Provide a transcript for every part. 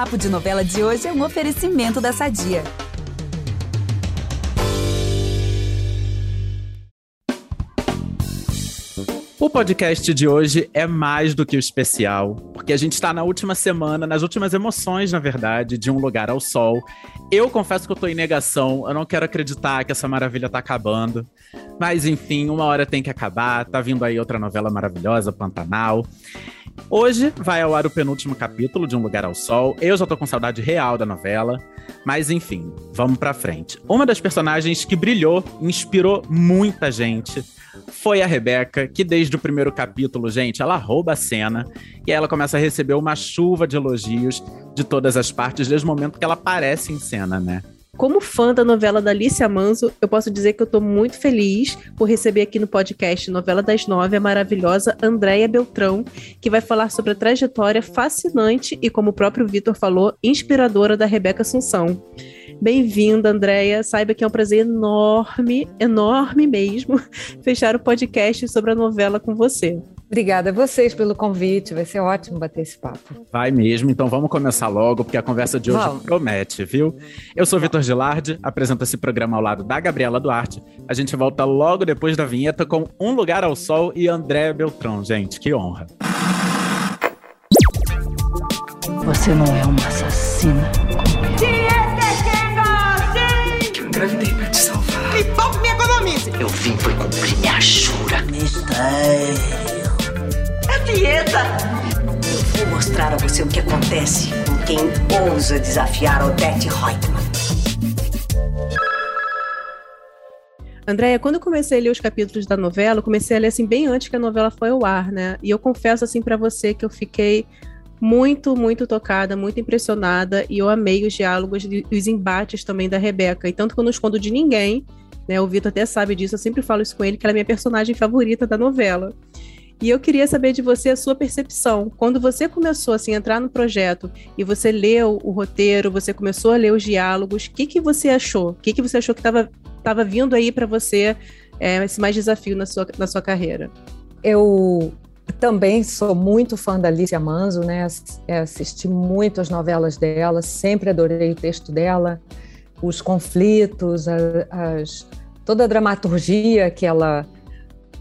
Papo de Novela de hoje é um oferecimento da Sadia. O podcast de hoje é mais do que o especial, porque a gente está na última semana, nas últimas emoções, na verdade, de Um Lugar ao Sol. Eu confesso que eu tô em negação, eu não quero acreditar que essa maravilha tá acabando. Mas enfim, uma hora tem que acabar, tá vindo aí outra novela maravilhosa, Pantanal. Hoje vai ao ar o penúltimo capítulo de Um Lugar ao Sol. Eu já tô com saudade real da novela. Mas enfim, vamos pra frente. Uma das personagens que brilhou, inspirou muita gente, foi a Rebeca, que desde o primeiro capítulo, gente, ela rouba a cena e aí ela começa a receber uma chuva de elogios de todas as partes desde o momento que ela aparece em cena, né? Como fã da novela da Alicia Manso, eu posso dizer que eu estou muito feliz por receber aqui no podcast Novela das Nove a maravilhosa Andréia Beltrão, que vai falar sobre a trajetória fascinante e, como o próprio Vitor falou, inspiradora da Rebeca Assunção. Bem-vinda, Andréia. Saiba que é um prazer enorme, enorme mesmo, fechar o podcast sobre a novela com você. Obrigada a vocês pelo convite, vai ser ótimo bater esse papo. Vai mesmo, então vamos começar logo, porque a conversa de hoje vamos. promete, viu? Eu sou Vitor Gilardi, apresento esse programa ao lado da Gabriela Duarte. A gente volta logo depois da vinheta com Um Lugar ao Sol e André Beltrão, gente, que honra. Você não é uma assassina. Mostrar a você o que acontece com quem ousa desafiar Odette Reutemann. Andréia, quando eu comecei a ler os capítulos da novela, eu comecei a ler assim bem antes que a novela foi ao ar, né? E eu confesso assim para você que eu fiquei muito, muito tocada, muito impressionada e eu amei os diálogos e os embates também da Rebeca. E tanto que eu não escondo de ninguém, né? O Vitor até sabe disso, eu sempre falo isso com ele, que ela é minha personagem favorita da novela. E eu queria saber de você a sua percepção. Quando você começou assim, a entrar no projeto e você leu o roteiro, você começou a ler os diálogos, o que, que você achou? O que, que você achou que estava vindo aí para você é, esse mais desafio na sua, na sua carreira? Eu também sou muito fã da Alicia Manzo, né? É, assisti muito as novelas dela, sempre adorei o texto dela, os conflitos, as, toda a dramaturgia que ela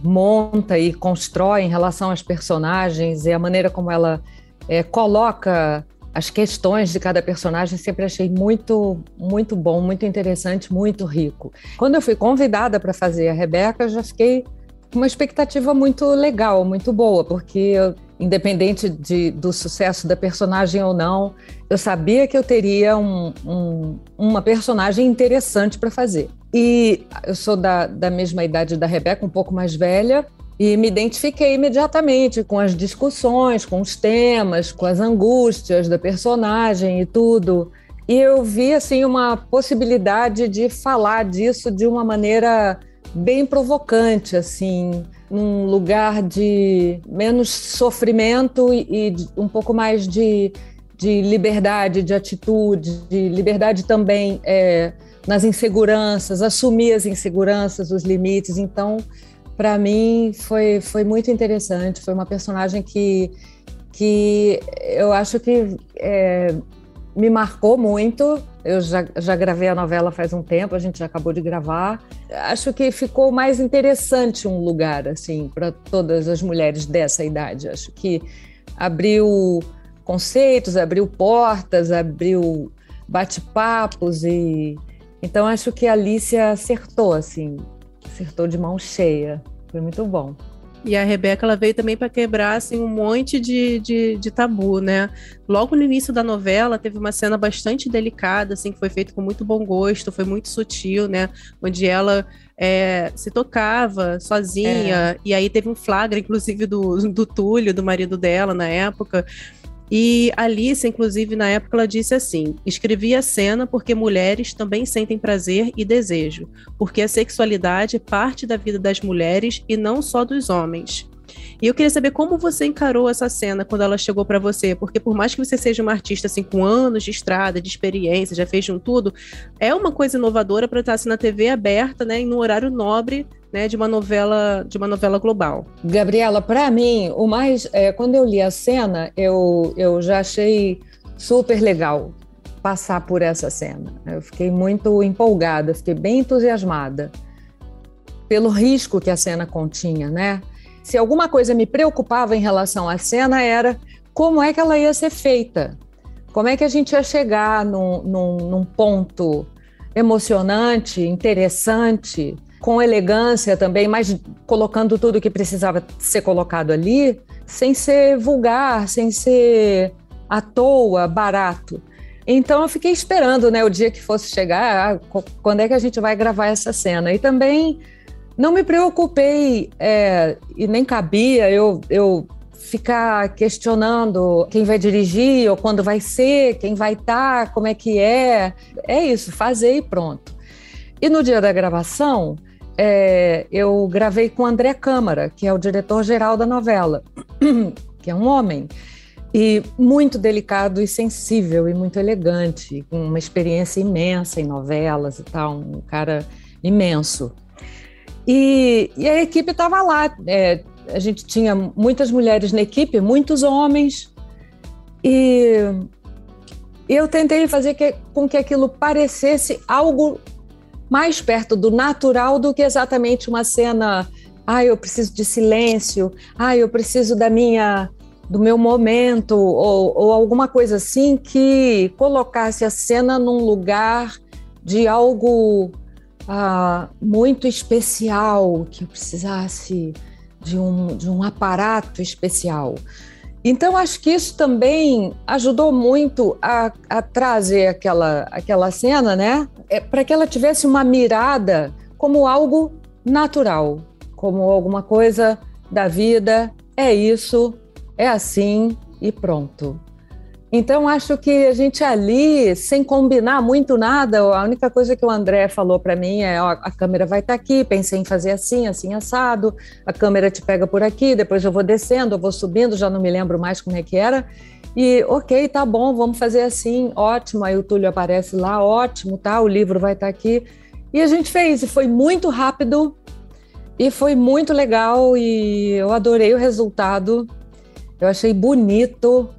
monta e constrói em relação às personagens e a maneira como ela é, coloca as questões de cada personagem sempre achei muito muito bom, muito interessante, muito rico. Quando eu fui convidada para fazer a Rebeca, já fiquei com uma expectativa muito legal, muito boa, porque eu, independente de, do sucesso da personagem ou não, eu sabia que eu teria um, um, uma personagem interessante para fazer. E eu sou da, da mesma idade da Rebeca, um pouco mais velha, e me identifiquei imediatamente com as discussões, com os temas, com as angústias da personagem e tudo. E eu vi assim uma possibilidade de falar disso de uma maneira bem provocante, assim, num lugar de menos sofrimento e, e um pouco mais de, de liberdade, de atitude, de liberdade também é, nas inseguranças, assumir as inseguranças, os limites. Então, para mim, foi, foi muito interessante. Foi uma personagem que, que eu acho que é, me marcou muito. Eu já, já gravei a novela faz um tempo, a gente já acabou de gravar. Acho que ficou mais interessante um lugar assim para todas as mulheres dessa idade. Acho que abriu conceitos, abriu portas, abriu bate-papos e então acho que a Alicia acertou assim, acertou de mão cheia. Foi muito bom. E a Rebeca ela veio também para quebrar assim, um monte de, de, de, tabu, né? Logo no início da novela, teve uma cena bastante delicada, assim, que foi feita com muito bom gosto, foi muito sutil, né? Onde ela é, se tocava sozinha, é. e aí teve um flagra, inclusive, do, do Túlio, do marido dela na época. E Alice, inclusive, na época, ela disse assim: escrevi a cena porque mulheres também sentem prazer e desejo, porque a sexualidade é parte da vida das mulheres e não só dos homens. E eu queria saber como você encarou essa cena quando ela chegou para você, porque por mais que você seja uma artista assim com anos de estrada, de experiência, já fez de um tudo, é uma coisa inovadora para estar assim na TV aberta, né, em um horário nobre né, de uma novela de uma novela global. Gabriela, para mim, o mais é, quando eu li a cena, eu, eu já achei super legal passar por essa cena. Eu fiquei muito empolgada, fiquei bem entusiasmada pelo risco que a cena continha, né? Se alguma coisa me preocupava em relação à cena era como é que ela ia ser feita, como é que a gente ia chegar num, num, num ponto emocionante, interessante, com elegância também, mas colocando tudo que precisava ser colocado ali, sem ser vulgar, sem ser à toa, barato. Então eu fiquei esperando, né, o dia que fosse chegar, ah, quando é que a gente vai gravar essa cena. E também não me preocupei é, e nem cabia eu, eu ficar questionando quem vai dirigir ou quando vai ser, quem vai estar, tá, como é que é. É isso, fazer e pronto. E no dia da gravação, é, eu gravei com o André Câmara, que é o diretor-geral da novela, que é um homem, e muito delicado e sensível e muito elegante, com uma experiência imensa em novelas e tal, um cara imenso. E, e a equipe estava lá, é, a gente tinha muitas mulheres na equipe, muitos homens, e eu tentei fazer que, com que aquilo parecesse algo mais perto do natural do que exatamente uma cena. Ah, eu preciso de silêncio. Ah, eu preciso da minha do meu momento ou, ou alguma coisa assim que colocasse a cena num lugar de algo ah, muito especial que eu precisasse de um, de um aparato especial. Então, acho que isso também ajudou muito a, a trazer aquela, aquela cena, né? É, para que ela tivesse uma mirada como algo natural, como alguma coisa da vida. É isso, é assim e pronto. Então, acho que a gente ali, sem combinar muito nada, a única coisa que o André falou para mim é: ó, a câmera vai estar tá aqui, pensei em fazer assim, assim, assado, a câmera te pega por aqui, depois eu vou descendo, eu vou subindo, já não me lembro mais como é que era. E, ok, tá bom, vamos fazer assim, ótimo. Aí o Túlio aparece lá, ótimo, tá, o livro vai estar tá aqui. E a gente fez, e foi muito rápido, e foi muito legal, e eu adorei o resultado. Eu achei bonito,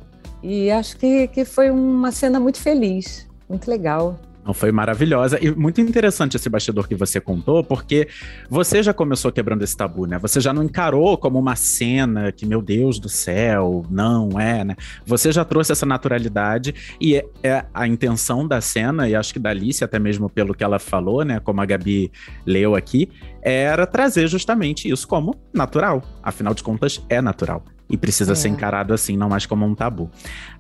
e acho que, que foi uma cena muito feliz, muito legal. Foi maravilhosa e muito interessante esse bastidor que você contou, porque você já começou quebrando esse tabu, né? Você já não encarou como uma cena que, meu Deus do céu, não é, né? Você já trouxe essa naturalidade e é, é a intenção da cena, e acho que da Alice, até mesmo pelo que ela falou, né? Como a Gabi leu aqui, era trazer justamente isso como natural. Afinal de contas, é natural e precisa é. ser encarado assim, não mais como um tabu.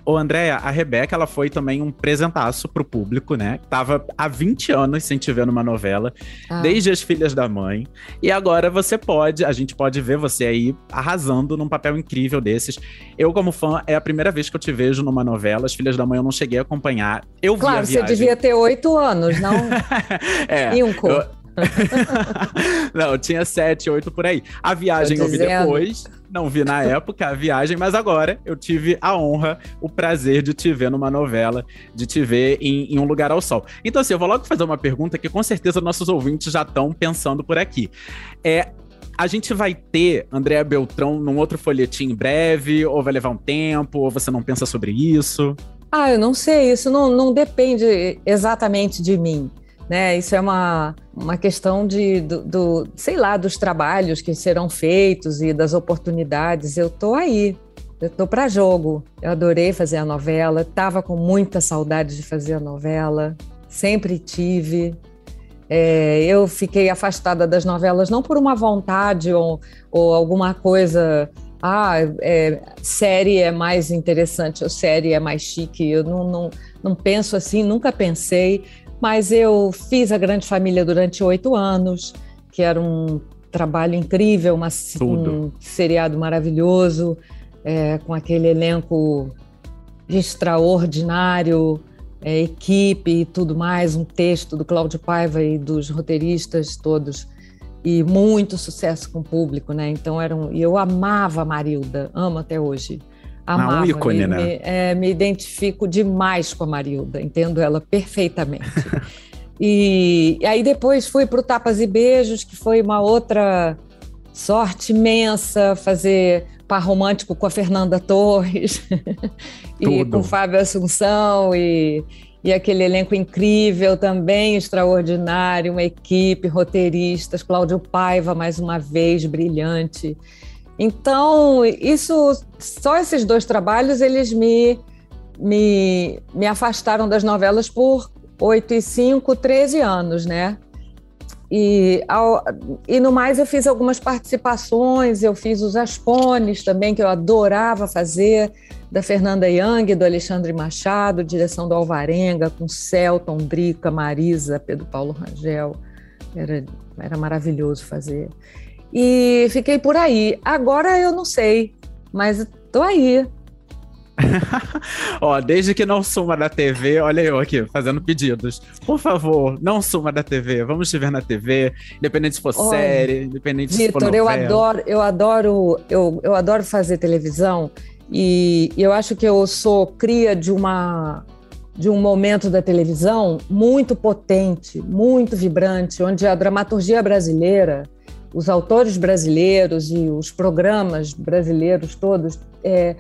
Ô, Andréia, a Rebeca, ela foi também um presentaço pro público, né? Tava há 20 anos sem te ver numa novela, ah. desde As Filhas da Mãe. E agora você pode, a gente pode ver você aí arrasando num papel incrível desses. Eu, como fã, é a primeira vez que eu te vejo numa novela. As Filhas da Mãe eu não cheguei a acompanhar. Eu claro, vi a você devia ter oito anos, não? é. Cinco. Eu... não, tinha sete, oito por aí. A viagem eu vi depois não vi na época a viagem, mas agora eu tive a honra, o prazer de te ver numa novela, de te ver em, em um lugar ao sol. Então, assim, eu vou logo fazer uma pergunta que com certeza nossos ouvintes já estão pensando por aqui. É a gente vai ter Andréa Beltrão num outro folhetim em breve, ou vai levar um tempo, ou você não pensa sobre isso? Ah, eu não sei, isso não, não depende exatamente de mim né? Isso é uma, uma questão de, do, do, sei lá, dos trabalhos que serão feitos e das oportunidades. Eu tô aí, eu tô para jogo. Eu adorei fazer a novela, tava com muita saudade de fazer a novela, sempre tive. É, eu fiquei afastada das novelas não por uma vontade ou, ou alguma coisa. Ah, é, série é mais interessante ou série é mais chique. Eu não, não, não penso assim, nunca pensei. Mas eu fiz a Grande Família durante oito anos, que era um trabalho incrível, uma, um seriado maravilhoso, é, com aquele elenco extraordinário, é, equipe e tudo mais, um texto do Cláudio Paiva e dos roteiristas todos e muito sucesso com o público, né? Então eram, e eu amava a Marilda, amo até hoje. Amava, um ícone, me, né? Me, é, me identifico demais com a Marilda, entendo ela perfeitamente. e, e aí depois fui para o Tapas e Beijos, que foi uma outra sorte imensa fazer par romântico com a Fernanda Torres e com Fábio Assunção e, e aquele elenco incrível também, extraordinário, uma equipe, roteiristas, Cláudio Paiva, mais uma vez, brilhante. Então, isso, só esses dois trabalhos, eles me, me, me afastaram das novelas por 8 e 5, 13 anos, né? E, ao, e no mais eu fiz algumas participações, eu fiz os Aspones também, que eu adorava fazer, da Fernanda Young, do Alexandre Machado, direção do Alvarenga, com Celton, Drica, Marisa, Pedro Paulo Rangel. Era, era maravilhoso fazer. E fiquei por aí. Agora eu não sei, mas estou aí. Ó, desde que não suma da TV, olha eu aqui fazendo pedidos. Por favor, não suma da TV. Vamos te ver na TV, independente se for Olha, série, independente se for Vitor, eu novela. adoro, eu adoro, eu, eu adoro fazer televisão e eu acho que eu sou cria de uma de um momento da televisão muito potente, muito vibrante, onde a dramaturgia brasileira, os autores brasileiros e os programas brasileiros todos é,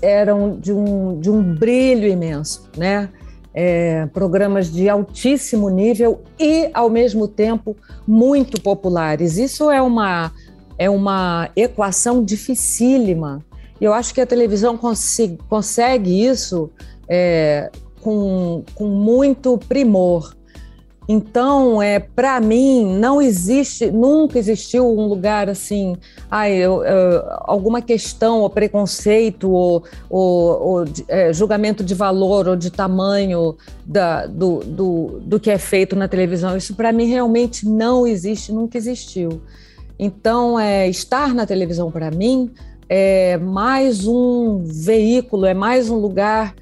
eram de um, de um brilho imenso, né? É, programas de altíssimo nível e, ao mesmo tempo, muito populares. Isso é uma, é uma equação dificílima. E eu acho que a televisão consegue, consegue isso é, com, com muito primor. Então, é, para mim, não existe, nunca existiu um lugar assim, ah, eu, eu, alguma questão ou preconceito ou, ou, ou é, julgamento de valor ou de tamanho da, do, do, do que é feito na televisão. Isso para mim realmente não existe, nunca existiu. Então, é, estar na televisão para mim é mais um veículo, é mais um lugar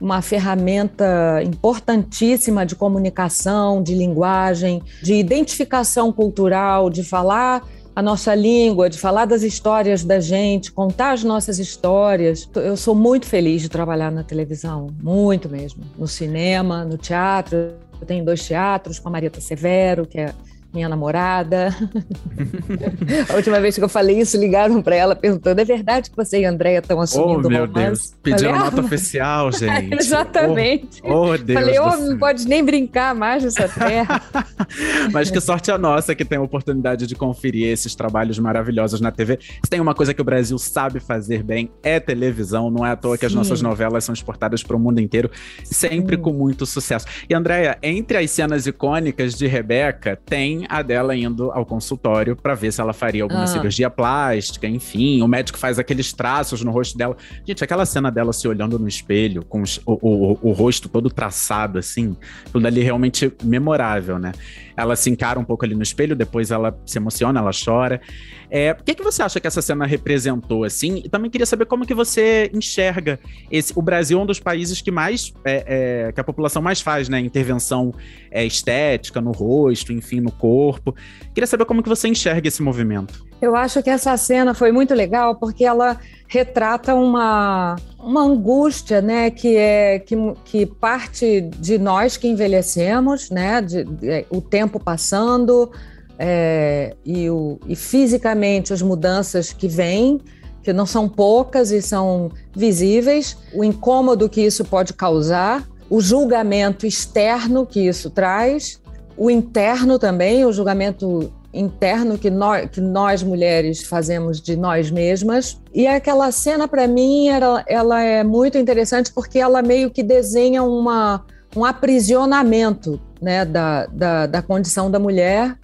uma ferramenta importantíssima de comunicação, de linguagem, de identificação cultural, de falar a nossa língua, de falar das histórias da gente, contar as nossas histórias. Eu sou muito feliz de trabalhar na televisão, muito mesmo. No cinema, no teatro. Eu tenho dois teatros com a Marieta Severo, que é minha namorada. a última vez que eu falei isso, ligaram para ela perguntando: é verdade que você e a Andréia estão assumindo oh, meu romance? Deus. Pediram falei, nota ah, oficial, gente. Exatamente. Oh, oh Deus. Falei, oh, não pode nem brincar mais nessa terra. Mas que sorte a nossa que tem a oportunidade de conferir esses trabalhos maravilhosos na TV. Se tem uma coisa que o Brasil sabe fazer bem, é televisão. Não é à toa Sim. que as nossas novelas são exportadas para o mundo inteiro, sempre Sim. com muito sucesso. E, Andréia, entre as cenas icônicas de Rebeca, tem a dela indo ao consultório para ver se ela faria alguma ah. cirurgia plástica, enfim. O médico faz aqueles traços no rosto dela. Gente, aquela cena dela se olhando no espelho, com os, o, o, o, rosto todo traçado, assim, tudo ali realmente memorável, né? Ela se encara um pouco ali no espelho, depois ela se emociona, ela chora. É, o que, que você acha que essa cena representou, assim? E também queria saber como que você enxerga esse, o Brasil é um dos países que mais, é, é, que a população mais faz, né? Intervenção é, estética no rosto, enfim, no corpo. Queria saber como que você enxerga esse movimento. Eu acho que essa cena foi muito legal porque ela retrata uma, uma angústia, né, que é que, que parte de nós que envelhecemos, né, de, de o tempo passando é, e, o, e fisicamente as mudanças que vêm, que não são poucas e são visíveis, o incômodo que isso pode causar, o julgamento externo que isso traz, o interno também, o julgamento interno que nós, que nós mulheres fazemos de nós mesmas. E aquela cena, para mim, ela, ela é muito interessante porque ela meio que desenha uma, um aprisionamento né, da, da, da condição da mulher.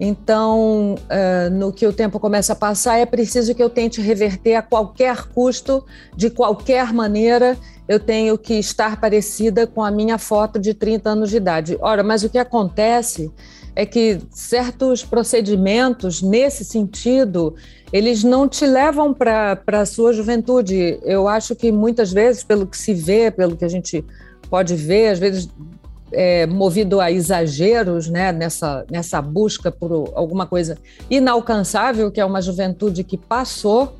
Então, uh, no que o tempo começa a passar, é preciso que eu tente reverter a qualquer custo, de qualquer maneira, eu tenho que estar parecida com a minha foto de 30 anos de idade. Ora, mas o que acontece é que certos procedimentos nesse sentido eles não te levam para a sua juventude. Eu acho que muitas vezes, pelo que se vê, pelo que a gente pode ver, às vezes é, movido a exageros, né, nessa, nessa busca por alguma coisa inalcançável, que é uma juventude que passou,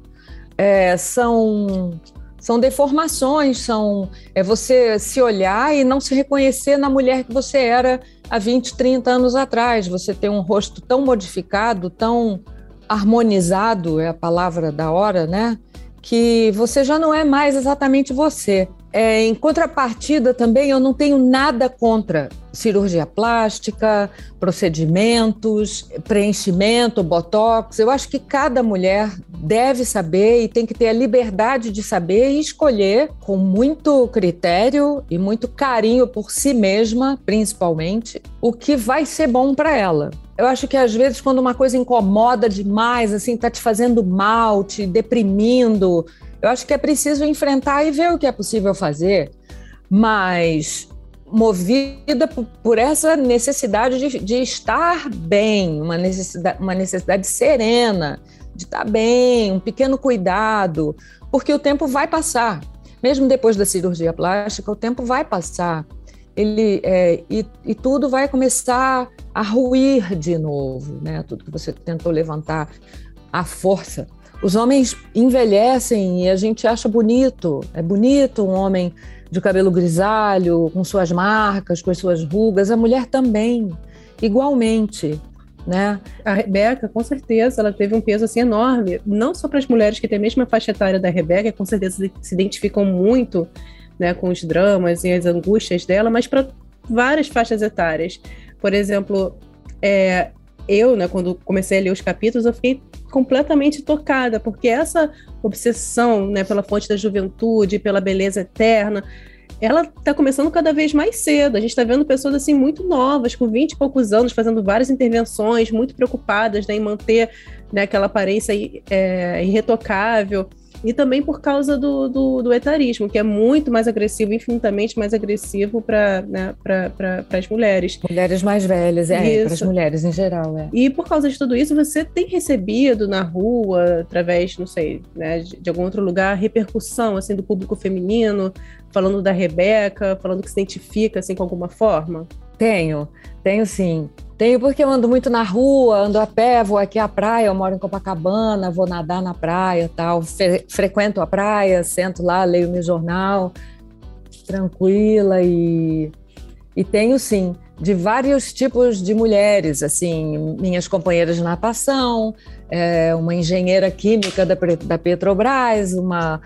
é, são são deformações, são é você se olhar e não se reconhecer na mulher que você era há 20, 30 anos atrás. Você tem um rosto tão modificado, tão harmonizado é a palavra da hora, né? Que você já não é mais exatamente você. É, em contrapartida, também eu não tenho nada contra cirurgia plástica, procedimentos, preenchimento, botox. Eu acho que cada mulher deve saber e tem que ter a liberdade de saber e escolher com muito critério e muito carinho por si mesma, principalmente, o que vai ser bom para ela. Eu acho que às vezes quando uma coisa incomoda demais, assim, tá te fazendo mal, te deprimindo, eu acho que é preciso enfrentar e ver o que é possível fazer, mas movida por, essa necessidade de, de estar bem, uma necessidade, uma necessidade serena, de estar bem, um pequeno cuidado, porque o tempo vai passar. Mesmo depois da cirurgia plástica, o tempo vai passar. Ele, é, e, e tudo vai começar a ruir de novo, né? Tudo que você tentou levantar, a força os homens envelhecem e a gente acha bonito. É bonito um homem de cabelo grisalho, com suas marcas, com as suas rugas. A mulher também, igualmente. Né? A Rebeca, com certeza, ela teve um peso assim enorme, não só para as mulheres que têm a mesma faixa etária da Rebeca, com certeza se identificam muito né, com os dramas e as angústias dela, mas para várias faixas etárias. Por exemplo, é, eu, né, quando comecei a ler os capítulos, eu fiquei completamente tocada, porque essa obsessão, né, pela fonte da juventude, pela beleza eterna, ela está começando cada vez mais cedo. A gente está vendo pessoas assim muito novas, com 20 e poucos anos, fazendo várias intervenções, muito preocupadas né, em manter né, aquela aparência é, irretocável e também por causa do, do, do, etarismo, que é muito mais agressivo, infinitamente mais agressivo para né, pra, as mulheres. Mulheres mais velhas, é, para as mulheres em geral. É. E por causa de tudo isso, você tem recebido na rua, através, não sei, né, de, de algum outro lugar, repercussão assim, do público feminino, falando da Rebeca, falando que se identifica assim, com alguma forma? Tenho, tenho sim. Tenho porque eu ando muito na rua, ando a pé, vou aqui à praia, eu moro em Copacabana, vou nadar na praia, tal, Fre frequento a praia, sento lá, leio meu jornal, tranquila e e tenho sim de vários tipos de mulheres, assim, minhas companheiras de natação, é, uma engenheira química da, da Petrobras, uma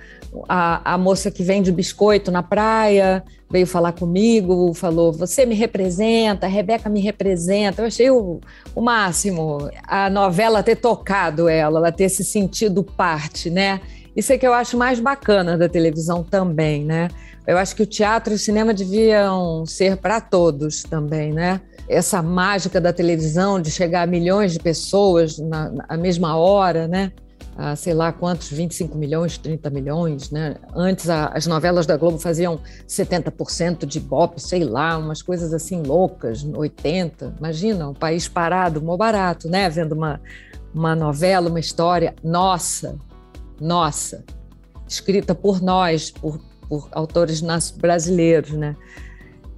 a, a moça que vende biscoito na praia veio falar comigo, falou: Você me representa, a Rebeca me representa. Eu achei o, o máximo a novela ter tocado ela, ela ter se sentido parte, né? Isso é que eu acho mais bacana da televisão também, né? Eu acho que o teatro e o cinema deviam ser para todos também, né? Essa mágica da televisão de chegar a milhões de pessoas na, na mesma hora, né? A sei lá quantos, 25 milhões, 30 milhões, né? Antes a, as novelas da Globo faziam 70% de bop, sei lá, umas coisas assim loucas, 80. Imagina, um país parado, mó barato, né? Vendo uma, uma novela, uma história nossa, nossa, escrita por nós, por, por autores brasileiros, né?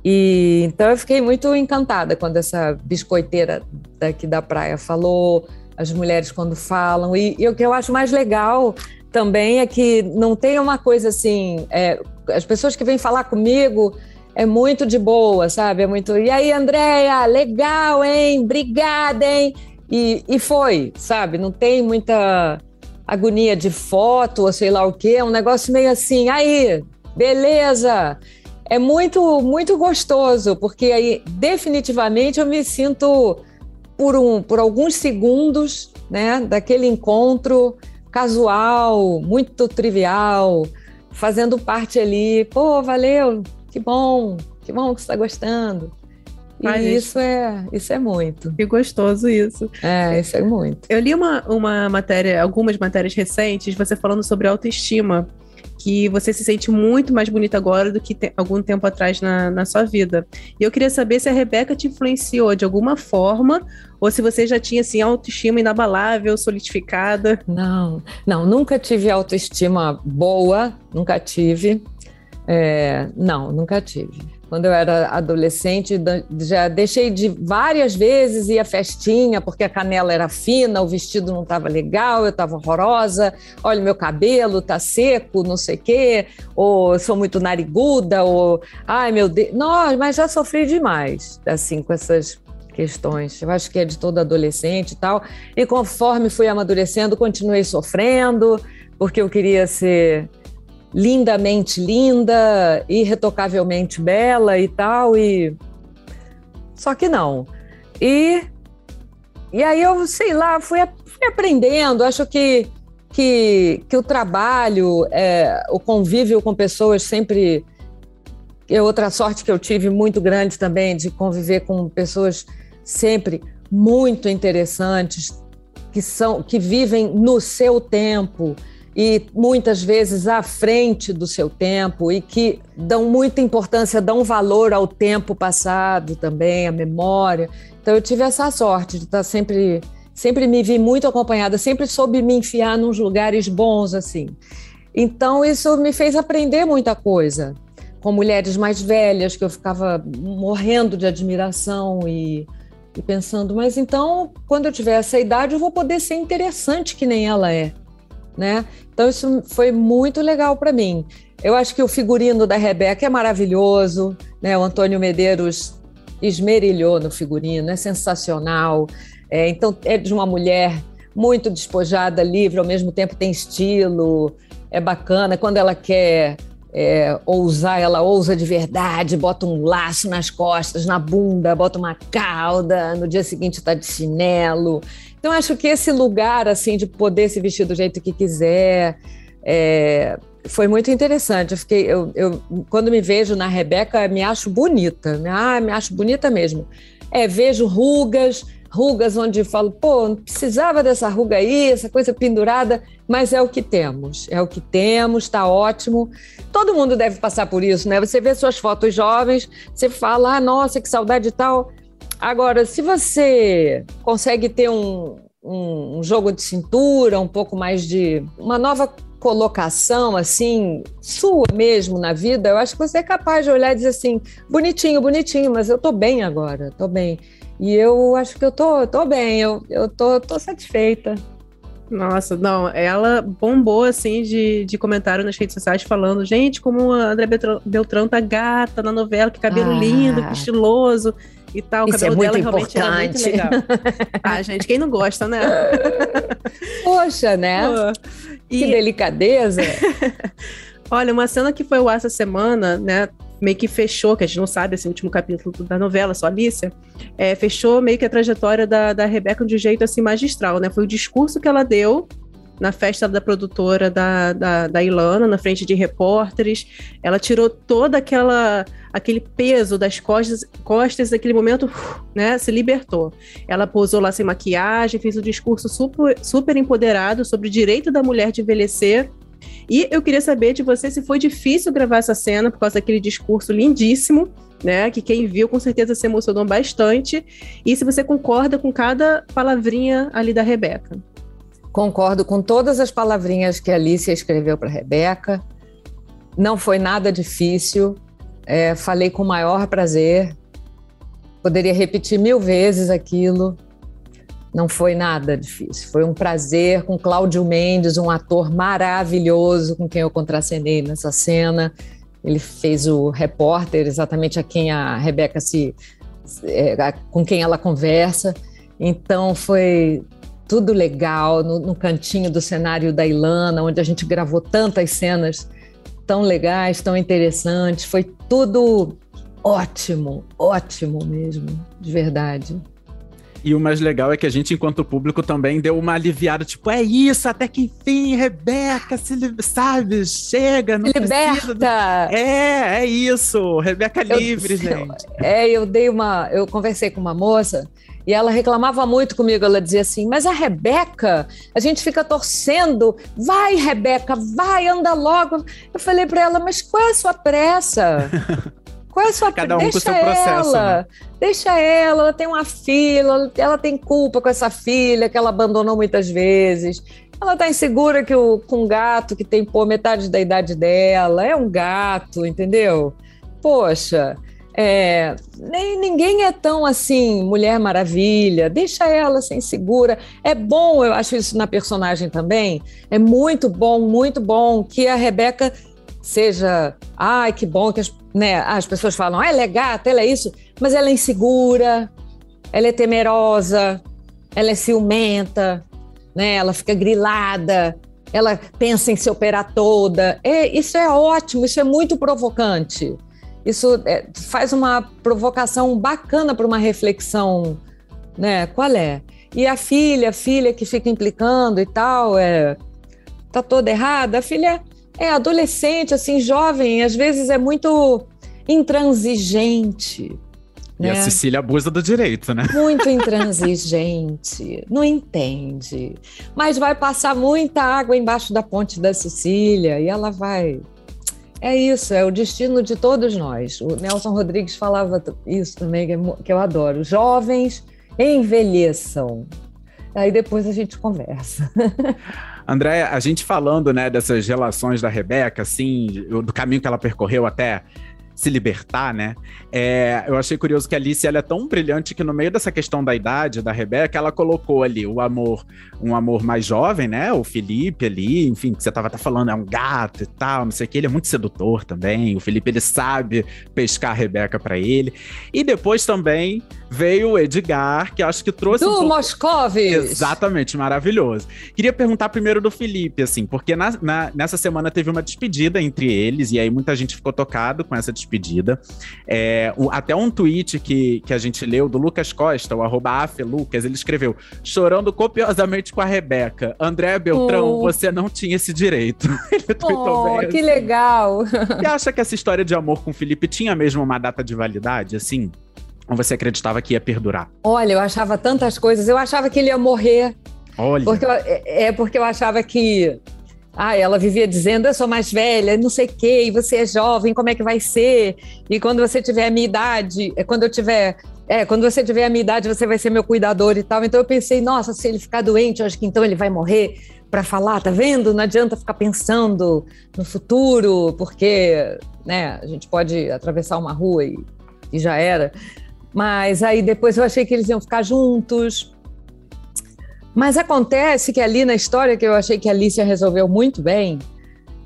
E então eu fiquei muito encantada quando essa biscoiteira daqui da praia falou as mulheres quando falam. E, e o que eu acho mais legal também é que não tem uma coisa assim. É, as pessoas que vêm falar comigo é muito de boa, sabe? É muito. E aí, Andréia, legal, hein? Obrigada, hein? E, e foi, sabe? Não tem muita agonia de foto ou sei lá o quê. É um negócio meio assim, aí, beleza. É muito, muito gostoso, porque aí definitivamente eu me sinto por, um, por alguns segundos né, daquele encontro casual, muito trivial, fazendo parte ali. Pô, valeu, que bom, que bom que você está gostando. E Ai, isso é, isso é muito. Que gostoso isso. É, isso é muito. Eu li uma, uma matéria, algumas matérias recentes, você falando sobre autoestima que você se sente muito mais bonita agora do que te, algum tempo atrás na, na sua vida. E eu queria saber se a Rebeca te influenciou de alguma forma ou se você já tinha assim autoestima inabalável, solidificada. Não, não, nunca tive autoestima boa, nunca tive. É, não, nunca tive quando eu era adolescente, já deixei de várias vezes ir à festinha, porque a canela era fina, o vestido não estava legal, eu estava horrorosa, olha, meu cabelo tá seco, não sei o quê, ou sou muito nariguda, ou ai meu Deus. Não, mas já sofri demais, assim, com essas questões. Eu acho que é de todo adolescente e tal. E conforme fui amadurecendo, continuei sofrendo, porque eu queria ser lindamente linda, irretocavelmente bela e tal, e só que não. E e aí eu, sei lá, fui, fui aprendendo, acho que que, que o trabalho, é, o convívio com pessoas sempre é outra sorte que eu tive muito grande também de conviver com pessoas sempre muito interessantes que são que vivem no seu tempo e muitas vezes à frente do seu tempo e que dão muita importância, dão valor ao tempo passado também, à memória. Então eu tive essa sorte de estar sempre sempre me vi muito acompanhada, sempre soube me enfiar nos lugares bons assim. Então isso me fez aprender muita coisa com mulheres mais velhas que eu ficava morrendo de admiração e e pensando, mas então, quando eu tiver essa idade, eu vou poder ser interessante que nem ela é, né? Então isso foi muito legal para mim. Eu acho que o figurino da Rebeca é maravilhoso, né? O Antônio Medeiros esmerilhou no figurino, é sensacional. É, então é de uma mulher muito despojada, livre, ao mesmo tempo tem estilo, é bacana. Quando ela quer é, ousar, ela ousa de verdade, bota um laço nas costas, na bunda, bota uma cauda, no dia seguinte está de chinelo. Então, acho que esse lugar, assim, de poder se vestir do jeito que quiser, é, foi muito interessante. Eu fiquei, eu, eu, quando me vejo na Rebeca, me acho bonita, ah, me acho bonita mesmo. É, vejo rugas, rugas onde falo, pô, não precisava dessa ruga aí, essa coisa pendurada, mas é o que temos, é o que temos, está ótimo. Todo mundo deve passar por isso, né? Você vê suas fotos jovens, você fala, ah, nossa, que saudade e tal. Agora, se você consegue ter um, um, um jogo de cintura, um pouco mais de uma nova colocação assim, sua mesmo na vida, eu acho que você é capaz de olhar e dizer assim, bonitinho, bonitinho, mas eu tô bem agora, tô bem. E eu acho que eu tô, tô bem, eu, eu tô, tô satisfeita. Nossa, não, ela bombou assim de, de comentário nas redes sociais falando, gente, como a André Beltrão tá gata na novela, que cabelo ah, lindo, que estiloso e tal. O isso cabelo é dela importante. realmente era muito legal. ah, gente, quem não gosta, né? Poxa, né? Pô. E... Que delicadeza. Olha, uma cena que foi o essa semana, né? Meio que fechou, que a gente não sabe esse último capítulo da novela, só Alicia, é, fechou meio que a trajetória da, da Rebeca de um jeito assim magistral, né? Foi o discurso que ela deu na festa da produtora da, da, da Ilana, na frente de repórteres. Ela tirou toda aquela aquele peso das costas, costas naquele momento, né, se libertou. Ela posou lá sem maquiagem, fez um discurso super, super empoderado sobre o direito da mulher de envelhecer e eu queria saber de você se foi difícil gravar essa cena por causa daquele discurso lindíssimo, né? Que quem viu com certeza se emocionou bastante. E se você concorda com cada palavrinha ali da Rebeca. Concordo com todas as palavrinhas que a Alicia escreveu para Rebeca. Não foi nada difícil. É, falei com o maior prazer. Poderia repetir mil vezes aquilo. Não foi nada difícil. Foi um prazer com Cláudio Mendes, um ator maravilhoso com quem eu contracenei nessa cena. Ele fez o repórter, exatamente a quem a Rebeca se. É, com quem ela conversa. Então foi tudo legal no, no, cantinho do cenário da Ilana, onde a gente gravou tantas cenas tão legais, tão interessantes. Foi tudo ótimo, ótimo mesmo, de verdade. E o mais legal é que a gente, enquanto público, também deu uma aliviada, tipo, é isso, até que enfim, Rebeca, se, sabe, chega, não Liberta! Do... É, é isso, Rebeca eu, livre, gente. É, eu dei uma, eu conversei com uma moça e ela reclamava muito comigo, ela dizia assim, mas a Rebeca, a gente fica torcendo, vai Rebeca, vai, anda logo. Eu falei para ela, mas qual é a sua pressa? Qual é a sua Cada um deixa com seu processo. Ela, né? Deixa ela, ela tem uma filha, ela tem culpa com essa filha que ela abandonou muitas vezes. Ela tá insegura que o, com um gato que tem pô, metade da idade dela. É um gato, entendeu? Poxa, é, nem, ninguém é tão assim, Mulher Maravilha, deixa ela ser insegura. É bom, eu acho isso na personagem também. É muito bom, muito bom que a Rebeca seja. Ai, que bom que as né, as pessoas falam, ah, ela é gata, ela é isso, mas ela é insegura, ela é temerosa, ela é ciumenta, né? Ela fica grilada, ela pensa em se operar toda. É, isso é ótimo, isso é muito provocante. Isso é, faz uma provocação bacana para uma reflexão, né? Qual é? E a filha, a filha que fica implicando e tal, é, tá toda errada. A filha é adolescente, assim, jovem, às vezes é muito intransigente. E a né? Cecília abusa do direito, né? Muito intransigente, não entende. Mas vai passar muita água embaixo da ponte da Cecília e ela vai. É isso, é o destino de todos nós. O Nelson Rodrigues falava isso também, que é que eu adoro. Jovens envelheçam. Aí depois a gente conversa. André, a gente falando, né, dessas relações da Rebeca, assim, do caminho que ela percorreu até se libertar, né? É, eu achei curioso que a Alice ela é tão brilhante que no meio dessa questão da idade da Rebeca, ela colocou ali o amor, um amor mais jovem, né? O Felipe ali, enfim, que você tava até falando, é um gato e tal, não sei o que, ele é muito sedutor também. O Felipe ele sabe pescar a Rebeca para ele. E depois também veio o Edgar, que acho que trouxe. Do um pouco... Exatamente, maravilhoso. Queria perguntar primeiro do Felipe, assim, porque na, na, nessa semana teve uma despedida entre eles, e aí muita gente ficou tocado com essa despedida. É, o, até um tweet que, que a gente leu do Lucas Costa, o arroba Lucas, ele escreveu: chorando copiosamente com a Rebeca. André Beltrão, Oh. você não tinha esse direito. ele tweetou Oh, bem que assim. legal! Você acha que essa história de amor com o Felipe tinha mesmo uma data de validade, assim? Ou você acreditava que ia perdurar? Olha, eu achava tantas coisas. Eu achava que ele ia morrer. Olha. Porque eu- é é porque eu achava que. Ah, ela vivia dizendo, eu sou mais velha, não sei o quê, e você é jovem, como é que vai ser? E quando você tiver a minha idade, é quando eu tiver. É, quando você tiver a minha idade, você vai ser meu cuidador e tal. Então eu pensei, nossa, se ele ficar doente, eu acho que então ele vai morrer para falar, tá vendo? Não adianta ficar pensando no futuro, porque né, a gente pode atravessar uma rua e, e já era. Mas aí depois eu achei que eles iam ficar juntos. Mas acontece que ali na história que eu achei que a Alicia resolveu muito bem,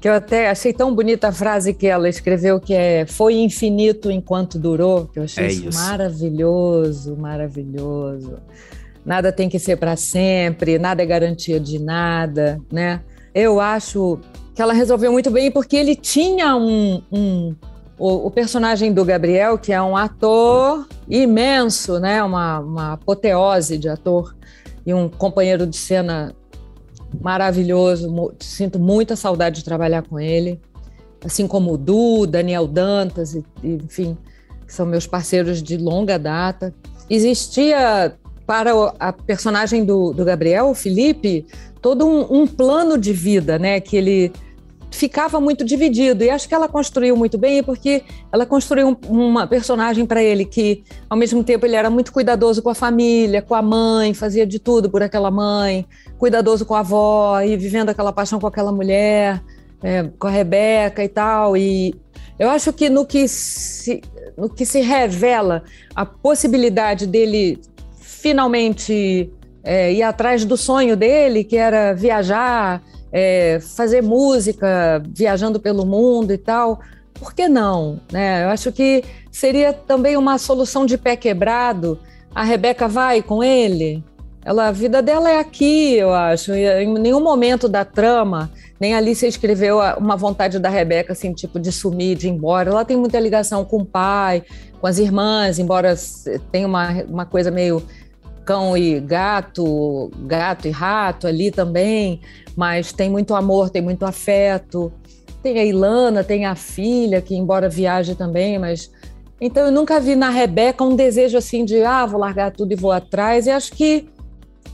que eu até achei tão bonita a frase que ela escreveu, que é foi infinito enquanto durou, que eu achei É isso maravilhoso, maravilhoso. Nada tem que ser para sempre, nada é garantia de nada, né? Eu acho que ela resolveu muito bem porque ele tinha um, um o, o personagem do Gabriel, que é um ator imenso, né? Uma, uma apoteose de ator e um companheiro de cena maravilhoso. Sinto muita saudade de trabalhar com ele, assim como o Du, Daniel Dantas, e, e, enfim, que são meus parceiros de longa data. Existia para a personagem do, do Gabriel, o Felipe, todo um, um plano de vida, né? Que ele ficava muito dividido. E acho que ela construiu muito bem, porque ela construiu um- uma personagem para ele que, ao mesmo tempo, ele era muito cuidadoso com a família, com a mãe, fazia de tudo por aquela mãe, cuidadoso com a avó e vivendo aquela paixão com aquela mulher, é, com a Rebeca e tal. E eu acho que no que se, no que se revela a possibilidade dele finalmente é, ir atrás do sonho dele, que era viajar, é, fazer música, viajando pelo mundo e tal. Por que não? Né? Eu acho que seria também uma solução de pé quebrado. A Rebeca vai com ele. Ela, a vida dela é aqui, eu acho. E em nenhum momento da trama, nem a Alice escreveu uma vontade da Rebeca, assim, tipo, de sumir, de ir embora. Ela tem muita ligação com o pai, com as irmãs, embora tenha uma, uma coisa meio cão e gato, gato e rato ali também, mas tem muito amor, tem muito afeto. Tem a Ilana, tem a filha, que embora viaje também, mas. Então eu nunca vi na Rebeca um desejo assim de, ah, vou largar tudo e vou atrás. E acho que,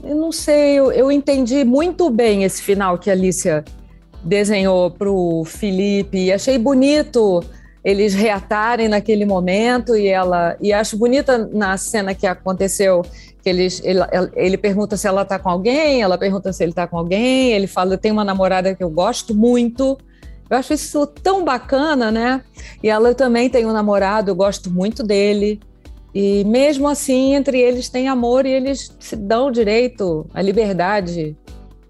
eu não sei, eu, eu entendi muito bem esse final que a Alicia desenhou para o Felipe. E achei bonito eles reatarem naquele momento e ela e acho bonita na cena que aconteceu ele, ele pergunta se ela está com alguém, ela pergunta se ele está com alguém, ele fala, eu tenho uma namorada que eu gosto muito. Eu acho isso tão bacana, né? E ela também tem um namorado, eu gosto muito dele. E mesmo assim, entre eles tem amor e eles se dão o direito, a liberdade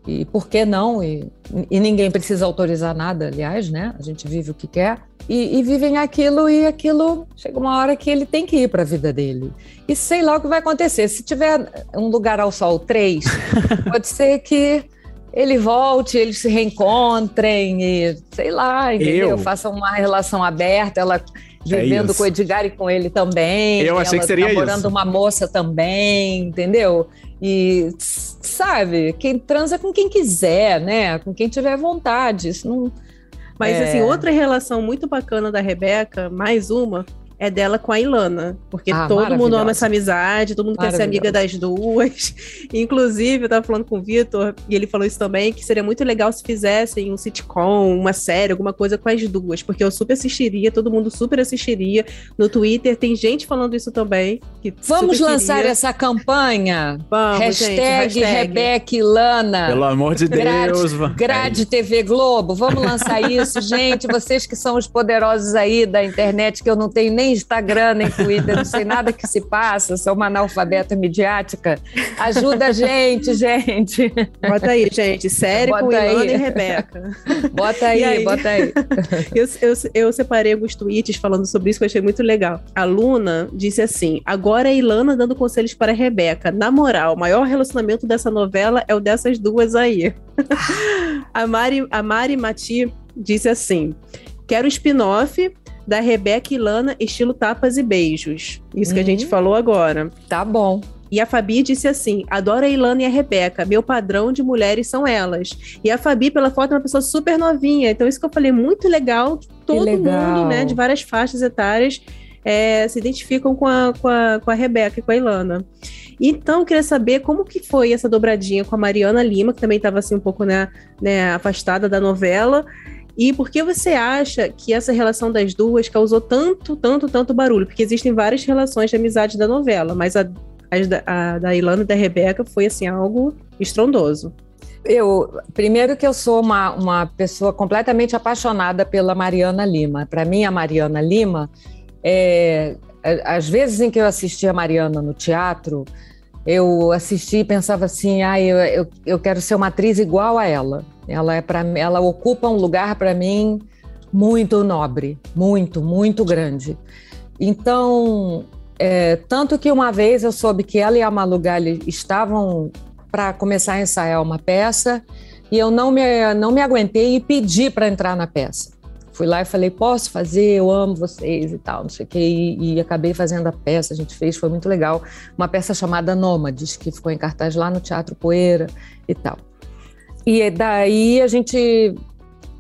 e por que não? E, e, ninguém precisa autorizar nada, aliás, né? A gente vive o que quer. E, e vivem aquilo e aquilo chega uma hora que ele tem que ir para a vida dele. E sei lá o que vai acontecer. Se tiver um lugar ao sol 3, pode ser que ele volte, eles se reencontrem e sei lá, entendeu? Eu... Façam uma relação aberta, ela vivendo é com o Edgar e com ele também. Eu achei que seria namorando isso. uma moça também, entendeu? E sabe, quem transa com quem quiser, né? Com quem tiver vontade. Isso não. Mas é... assim, outra relação muito bacana da Rebeca, mais uma, é dela com a Ilana, porque ah, todo mundo ama essa amizade, todo mundo quer ser amiga das duas. Inclusive, eu tava falando com o Vitor, e ele falou isso também, que seria muito legal se fizessem um sitcom, uma série, alguma coisa com as duas, porque eu super assistiria, todo mundo super assistiria. No Twitter tem gente falando isso também. Vamos lançar queria. essa campanha? Vamos, hashtag, gente, hashtag Rebeca Ilana. Pelo amor de Deus. Grade, Grade TV Globo, vamos lançar isso, gente. Vocês que são os poderosos aí da internet, que eu não tenho nem nem Instagram, nem Twitter, não sei nada que se passa, sou uma analfabeta midiática. Ajuda a gente, gente. Bota aí, gente. Série bota com Ilana e Rebeca. Bota aí, aí bota aí. Eu, eu, eu separei alguns tweets falando sobre isso que eu achei muito legal. A Luna disse assim: agora é Ilana dando conselhos para a Rebeca. Na moral, o maior relacionamento dessa novela é o dessas duas aí. a Mari, a Mari Mati disse assim: quero spin-off da Rebeca e Lana, estilo tapas e beijos. Isso uhum. que a gente uhum. falou agora. Tá bom. E a Fabi disse assim: adoro a Ilana e a Rebeca, meu padrão de mulheres são elas. E a Fabi, pela foto, é uma pessoa super novinha. Então, isso que eu falei, muito legal. Todo legal. mundo, né, de várias faixas etárias, é, se identificam com a, com, a, com a Rebeca e com a Ilana. Então, eu queria saber como que foi essa dobradinha com a Mariana Lima, que também estava assim um pouco né, né, afastada da novela. E por que você acha que essa relação das duas causou tanto, tanto, tanto barulho? Porque existem várias relações de amizade da novela, mas a, a, a da Ilana e da Rebeca foi assim algo estrondoso. Eu, primeiro que eu sou uma, uma pessoa completamente apaixonada pela Mariana Lima. Para mim, a Mariana Lima, é, às vezes em que eu assistia a Mariana no teatro, eu assisti e pensava assim, ah, eu, eu, eu quero ser uma atriz igual a ela. Ela é para ela ocupa um lugar para mim muito nobre, muito, muito grande. Então, é, tanto que uma vez eu soube que ela e a Malu Gali estavam para começar a ensaiar uma peça e eu não me, não me aguentei e pedi para entrar na peça. Fui lá e falei, posso fazer, eu amo vocês e tal, não sei o quê, e, e acabei fazendo a peça, a gente fez, foi muito legal. Uma peça chamada Nômades, que ficou em cartaz lá no Teatro Poeira e tal. E daí a gente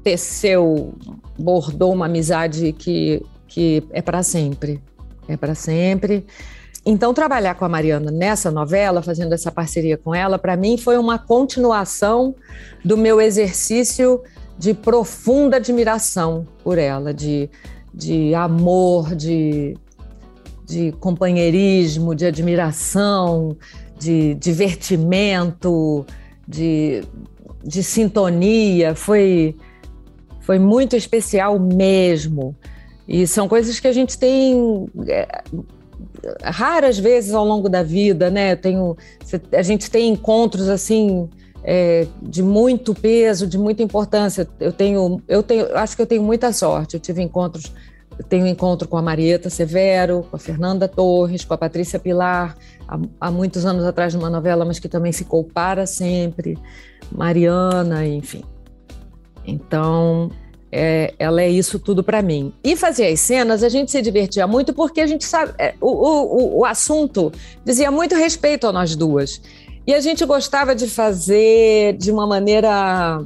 teceu, bordou uma amizade que, que é para sempre. É para sempre. Então, trabalhar com a Mariana nessa novela, fazendo essa parceria com ela, para mim foi uma continuação do meu exercício de profunda admiração por ela, de, de amor, de, de companheirismo, de admiração, de divertimento, de de sintonia, foi, foi muito especial mesmo. E são coisas que a gente tem é, raras vezes ao longo da vida, né? Tenho, a gente tem encontros assim é, de muito peso, de muita importância. Eu tenho, eu tenho, acho que eu tenho muita sorte. Eu tive encontros, tenho encontro com a Marieta Severo, com a Fernanda Torres, com a Patrícia Pilar, há, há muitos anos atrás numa novela, mas que também ficou para sempre. Mariana, enfim. Então, é, ela é isso tudo para mim. E fazer as cenas, a gente se divertia muito porque a gente sabe, é, o, o, o assunto dizia muito respeito a nós duas. E a gente gostava de fazer de uma maneira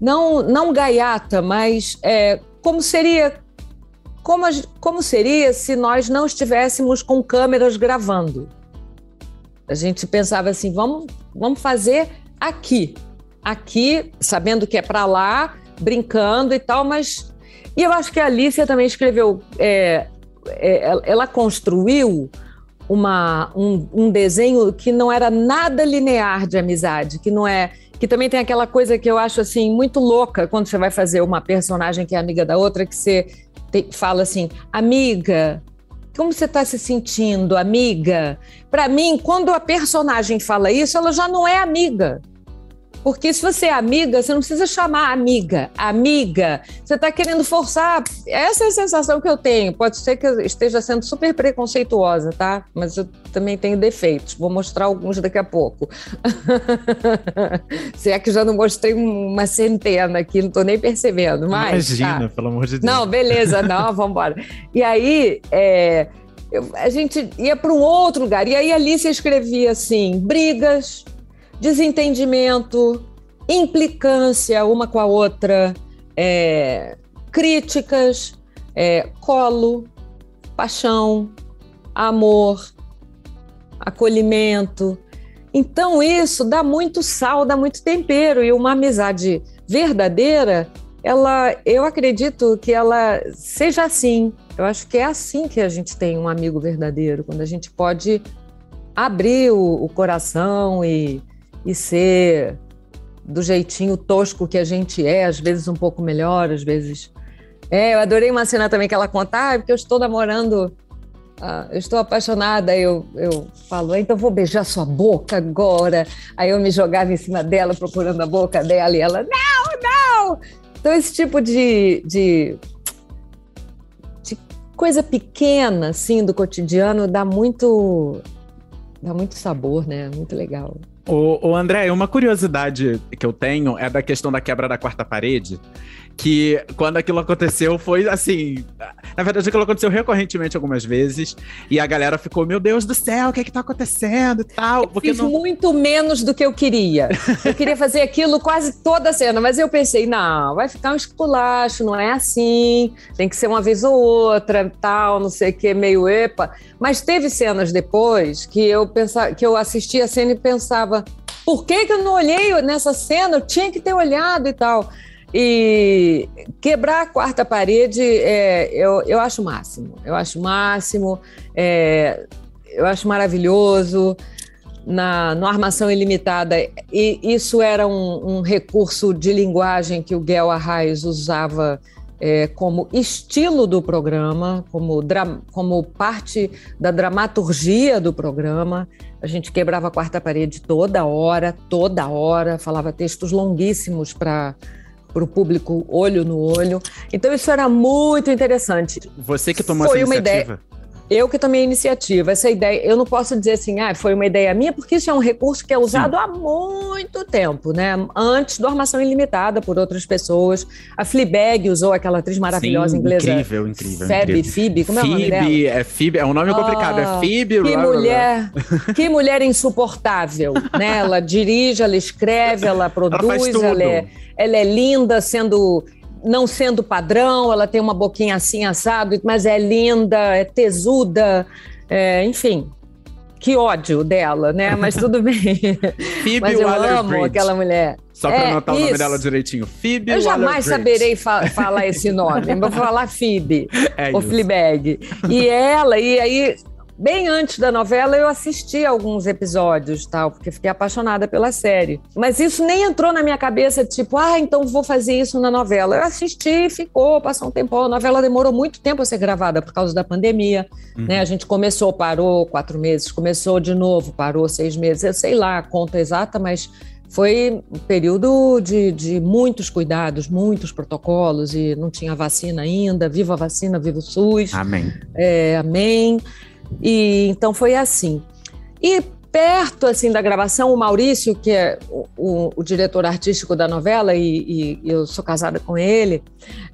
não, não gaiata, mas é, como seria como, como seria se nós não estivéssemos com câmeras gravando. A gente pensava assim, vamos, vamos fazer aqui, aqui, sabendo que é para lá, brincando e tal, mas. E eu acho que a Alicia também escreveu, é, é, ela construiu uma, um, um desenho que não era nada linear de amizade, que não é que também tem aquela coisa que eu acho assim muito louca quando você vai fazer uma personagem que é amiga da outra, que você fala assim, amiga, como você está se sentindo, amiga? Para mim, quando a personagem fala isso, ela já não é amiga. Porque se você é amiga, você não precisa chamar amiga, amiga. Você está querendo forçar. Essa é a sensação que eu tenho. Pode ser que eu esteja sendo super preconceituosa, tá? Mas eu também tenho defeitos. Vou mostrar alguns daqui a pouco. se é que já não mostrei uma centena aqui, não estou nem percebendo. Mas, Imagina, tá. pelo amor de Deus. Não, beleza, não, vamos embora. E aí, é, eu, a gente ia para um outro lugar. E aí, ali você escrevia assim: brigas desentendimento, implicância uma com a outra, é, críticas, é, colo, paixão, amor, acolhimento. Então, isso dá muito sal, dá muito tempero, e uma amizade verdadeira, ela, eu acredito que ela seja assim. Eu acho que é assim que a gente tem um amigo verdadeiro, quando a gente pode abrir o, o coração e, e ser do jeitinho tosco que a gente é, às vezes um pouco melhor, às vezes. É, eu adorei uma cena também que ela conta, ah, porque eu estou namorando, ah, eu estou apaixonada, eu, eu falo, então vou beijar sua boca agora. Aí eu me jogava em cima dela, procurando a boca dela, e ela, não, não! Então, esse tipo de, de, de coisa pequena, assim, do cotidiano, dá muito, dá muito sabor, né? Muito legal. O, o André, uma curiosidade que eu tenho é da questão da quebra da quarta parede. Que quando aquilo aconteceu foi assim. Na verdade, aquilo aconteceu recorrentemente algumas vezes. E a galera ficou: Meu Deus do céu, o que é que tá acontecendo e tal? Eu Porque fiz não... muito menos do que eu queria. Eu queria fazer aquilo quase toda a cena, mas eu pensei: Não, vai ficar um esculacho, não é assim. Tem que ser uma vez ou outra, tal, não sei o que, meio epa. Mas teve cenas depois que eu pensava, que eu assistia a cena e pensava: Por que, que eu não olhei nessa cena? Eu tinha que ter olhado e tal. E quebrar a quarta parede, é, eu, eu acho máximo. Eu acho máximo, é, eu acho maravilhoso. Na, no Armação Ilimitada, e isso era um, um recurso de linguagem que o Guel Arraes usava é, como estilo do programa, como, como parte da dramaturgia do programa. A gente quebrava a quarta parede toda hora, toda hora, falava textos longuíssimos para para o público olho no olho. Então isso era muito interessante. Você que tomou Foi essa iniciativa? Uma ideia, eu que tomei a iniciativa. Essa ideia, eu não posso dizer assim, ah, foi uma ideia minha, porque isso é um recurso que é usado Sim. há muito tempo, né? Antes do Armação Ilimitada por outras pessoas. A Fleabag usou aquela atriz maravilhosa Sim, inglesa. Incrível, incrível. Phoebe, como é o nome dela? É Phoebe, é um nome ah, complicado, é Phoebe. Que mulher, que mulher insuportável, né? Ela dirige, ela escreve, ela produz, ela, ela é ela é linda, sendo não sendo padrão, ela tem uma boquinha assim assado, mas é linda, é tesuda, é, enfim. Que ódio dela, né? Mas tudo bem. Phoebe mas eu amo aquela mulher. Só para é, anotar isso. o nome dela direitinho. Phoebe Eu jamais saberei fa falar esse nome. Vou falar Phoebe. É ou Fleabag. E ela, e aí bem antes da novela, eu assisti alguns episódios, tal, porque fiquei apaixonada pela série. Mas isso nem entrou na minha cabeça, tipo, ah, então vou fazer isso na novela. Eu assisti, ficou, passou um tempo. A novela demorou muito tempo a ser gravada por causa da pandemia. Uhum. Né? A gente começou, parou quatro meses, começou de novo, parou seis meses. Eu sei lá a conta exata, mas foi um período de, de, muitos cuidados, muitos protocolos, e não tinha vacina ainda. Viva a vacina, viva o SUS. Amém. É, amém. E então foi assim. E perto assim da gravação, o Maurício, que é o, o, o diretor artístico da novela, e, e, eu sou casada com ele,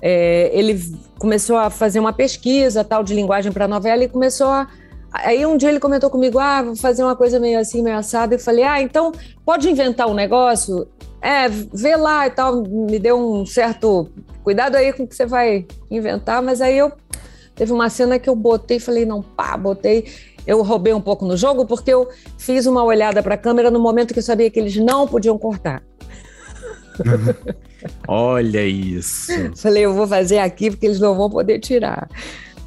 é, ele começou a fazer uma pesquisa tal de linguagem para a novela e começou a. Aí um dia ele comentou comigo: ah, vou fazer uma coisa meio assim, meio assada. E falei: ah, então pode inventar um negócio? É, vê lá e tal. Me deu um certo cuidado aí com o que você vai inventar, mas aí eu Teve uma cena que eu botei, falei, não, pá, botei. Eu roubei um pouco no jogo porque eu fiz uma olhada para a câmera no momento que eu sabia que eles não podiam cortar. Olha isso. Falei, eu vou fazer aqui porque eles não vão poder tirar.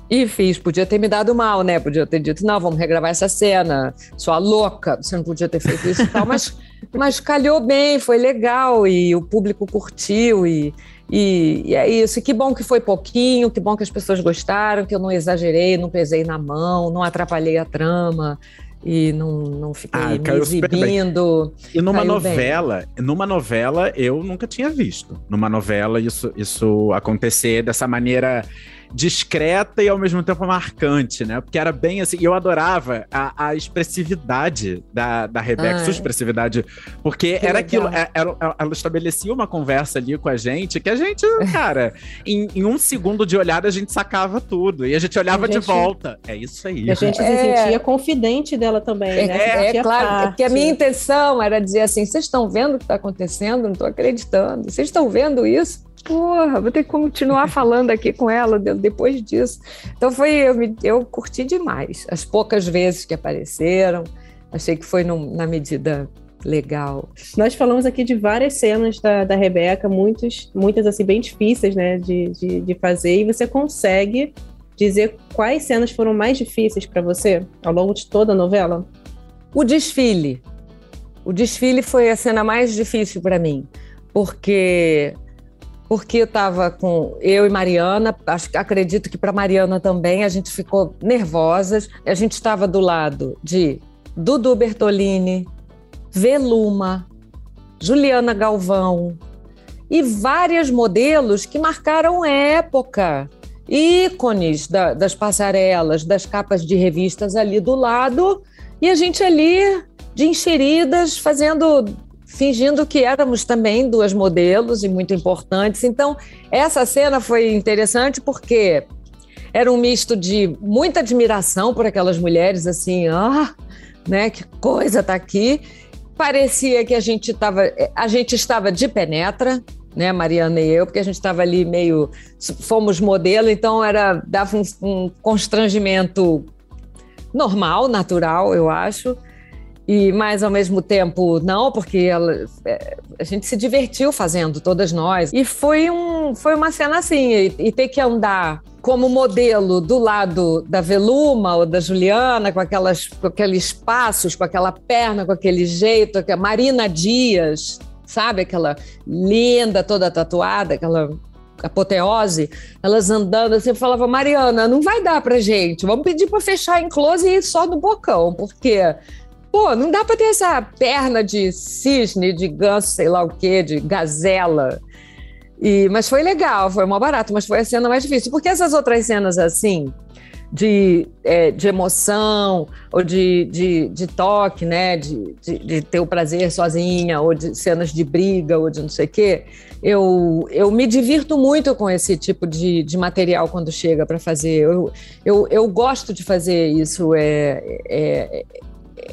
E fiz, podia ter me dado mal, né? Podia ter dito, não, vamos regravar essa cena. Sua louca, você não podia ter feito isso e tal, mas, mas calhou bem, foi legal e o público curtiu e e, e, é isso. E que bom que foi pouquinho, que bom que as pessoas gostaram, que eu não exagerei, não pesei na mão, não atrapalhei a trama. e não, não fiquei ah, me exibindo. E numa novela, bem. numa novela eu nunca tinha visto. Numa novela isso, isso acontecer dessa maneira discreta e ao mesmo tempo marcante, né? Porque era bem assim, e eu adorava a, a expressividade da, da Rebeca, sua expressividade, porque que era legal. aquilo, é, era, ela estabelecia uma conversa ali com a gente, que a gente, cara, em, em, um segundo de olhada a gente sacava tudo, e a gente olhava a gente, de volta. É isso aí. A gente é, se sentia confidente dela também, é, né? É, é claro, porque a minha intenção era dizer assim, vocês estão vendo o que está acontecendo? Não estou acreditando. Vocês estão vendo isso? Porra, vou ter que continuar falando aqui com ela depois disso. Então foi, eu, me, eu curti demais. As poucas vezes que apareceram, achei que foi num, na medida legal. Nós falamos aqui de várias cenas da, da Rebeca, muitos, muitas assim bem difíceis, né, de, de, de fazer, e você consegue dizer quais cenas foram mais difíceis para você ao longo de toda a novela? O desfile. O desfile foi a cena mais difícil para mim, porque porque estava com eu e Mariana, acho, acredito que para Mariana também, a gente ficou nervosas. A gente estava do lado de Dudu Bertolini, Veluma, Juliana Galvão e vários modelos que marcaram época, ícones da, das passarelas, das capas de revistas ali do lado, e a gente ali de enxeridas fazendo fingindo que éramos também duas modelos e muito importantes. Então, essa cena foi interessante porque era um misto de muita admiração por aquelas mulheres, assim, ah, né, que coisa tá aqui. Parecia que a gente estava, a gente estava de penetra, né, Mariana e eu, porque a gente estava ali meio, fomos modelo, então era dava um, um constrangimento normal, natural, eu acho e mas ao mesmo tempo não, porque ela, é, a gente se divertiu fazendo, todas nós. E foi, um, foi uma cena assim, e, e ter que andar como modelo do lado da Veluma ou da Juliana, com, aquelas, com aqueles passos, com aquela perna, com aquele jeito, a Marina Dias, sabe? Aquela linda, toda tatuada, aquela apoteose, elas andando assim, eu falava, Mariana, não vai dar pra gente, vamos pedir para fechar em close e ir só do bocão, porque Pô, não dá para ter essa perna de cisne, de ganso, sei lá o quê, de gazela. E, mas foi legal, foi mó barato, mas foi a cena mais difícil. Porque essas outras cenas assim, de, é, de emoção, ou de, de, de toque, né? De, de, de, ter o prazer sozinha, ou de cenas de briga, ou de não sei o quê, eu, eu me divirto muito com esse tipo de, de material quando chega para fazer. Eu, eu, eu gosto de fazer isso. É, é,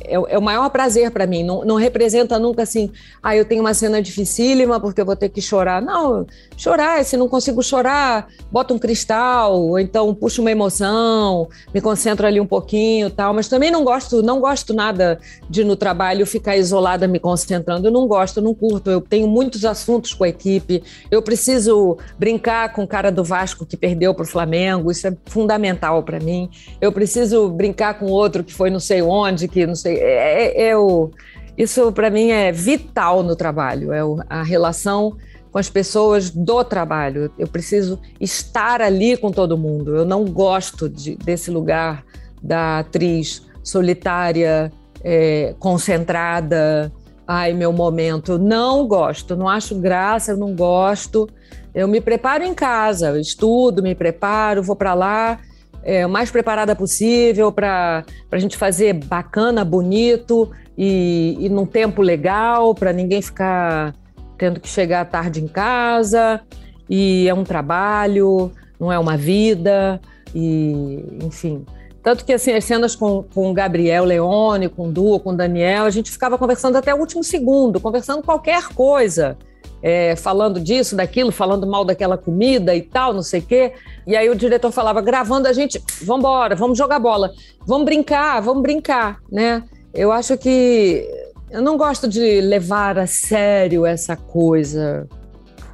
é, é, o maior prazer para mim. Não, não, representa nunca assim, ah, eu tenho uma cena dificílima porque eu vou ter que chorar. Não, chorar, se não consigo chorar, bota um cristal, ou então puxo uma emoção, me concentro ali um pouquinho tal. Mas também não gosto, não gosto nada de no trabalho ficar isolada me concentrando. Eu não gosto, eu não curto. Eu tenho muitos assuntos com a equipe. Eu preciso brincar com o cara do Vasco que perdeu para o Flamengo. Isso é fundamental para mim. Eu preciso brincar com outro que foi não sei onde, que não sei. É, é, é o, isso para mim é vital no trabalho, é o, a relação com as pessoas do trabalho. Eu preciso estar ali com todo mundo. Eu não gosto de, desse lugar da atriz solitária, é, concentrada. Ai, meu momento. Não gosto, não acho graça, eu não gosto. Eu me preparo em casa, estudo, me preparo, vou para lá é, mais preparada possível para a gente fazer bacana, bonito e, e num tempo legal, para ninguém ficar tendo que chegar tarde em casa. E é um trabalho, não é uma vida, e enfim. Tanto que assim, as cenas com, com o Gabriel Leone, com o Duo, com o Daniel, a gente ficava conversando até o último segundo, conversando qualquer coisa é, falando disso, daquilo, falando mal daquela comida e tal, não sei o quê. E aí o diretor falava, gravando a gente, vamos embora, vamos jogar bola, vamos brincar, vamos brincar, né? Eu acho que eu não gosto de levar a sério essa coisa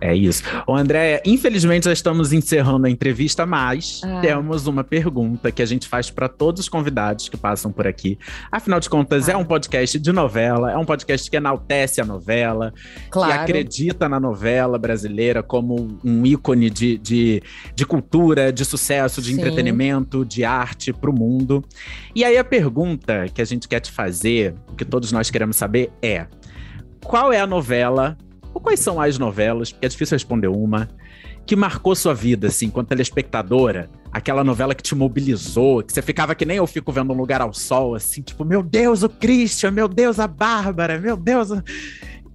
É isso. Ô, André, infelizmente já estamos encerrando a entrevista, mas Ah. temos uma pergunta que a gente faz para todos os convidados que passam por aqui. Afinal de contas, Ah. é um podcast de novela, é um podcast que enaltece a novela, que Claro. acredita na novela brasileira como um ícone de, de, de cultura, de sucesso, de Sim. entretenimento, de arte para o mundo. E aí a pergunta que a gente quer te fazer, que todos nós queremos saber é: qual é a novela, ou quais são as novelas, porque é difícil responder uma, que marcou sua vida, assim, enquanto telespectadora? Aquela novela que te mobilizou, que você ficava que nem eu fico vendo um lugar ao sol, assim, tipo, meu Deus, o Christian, meu Deus, a Bárbara, meu Deus. a-"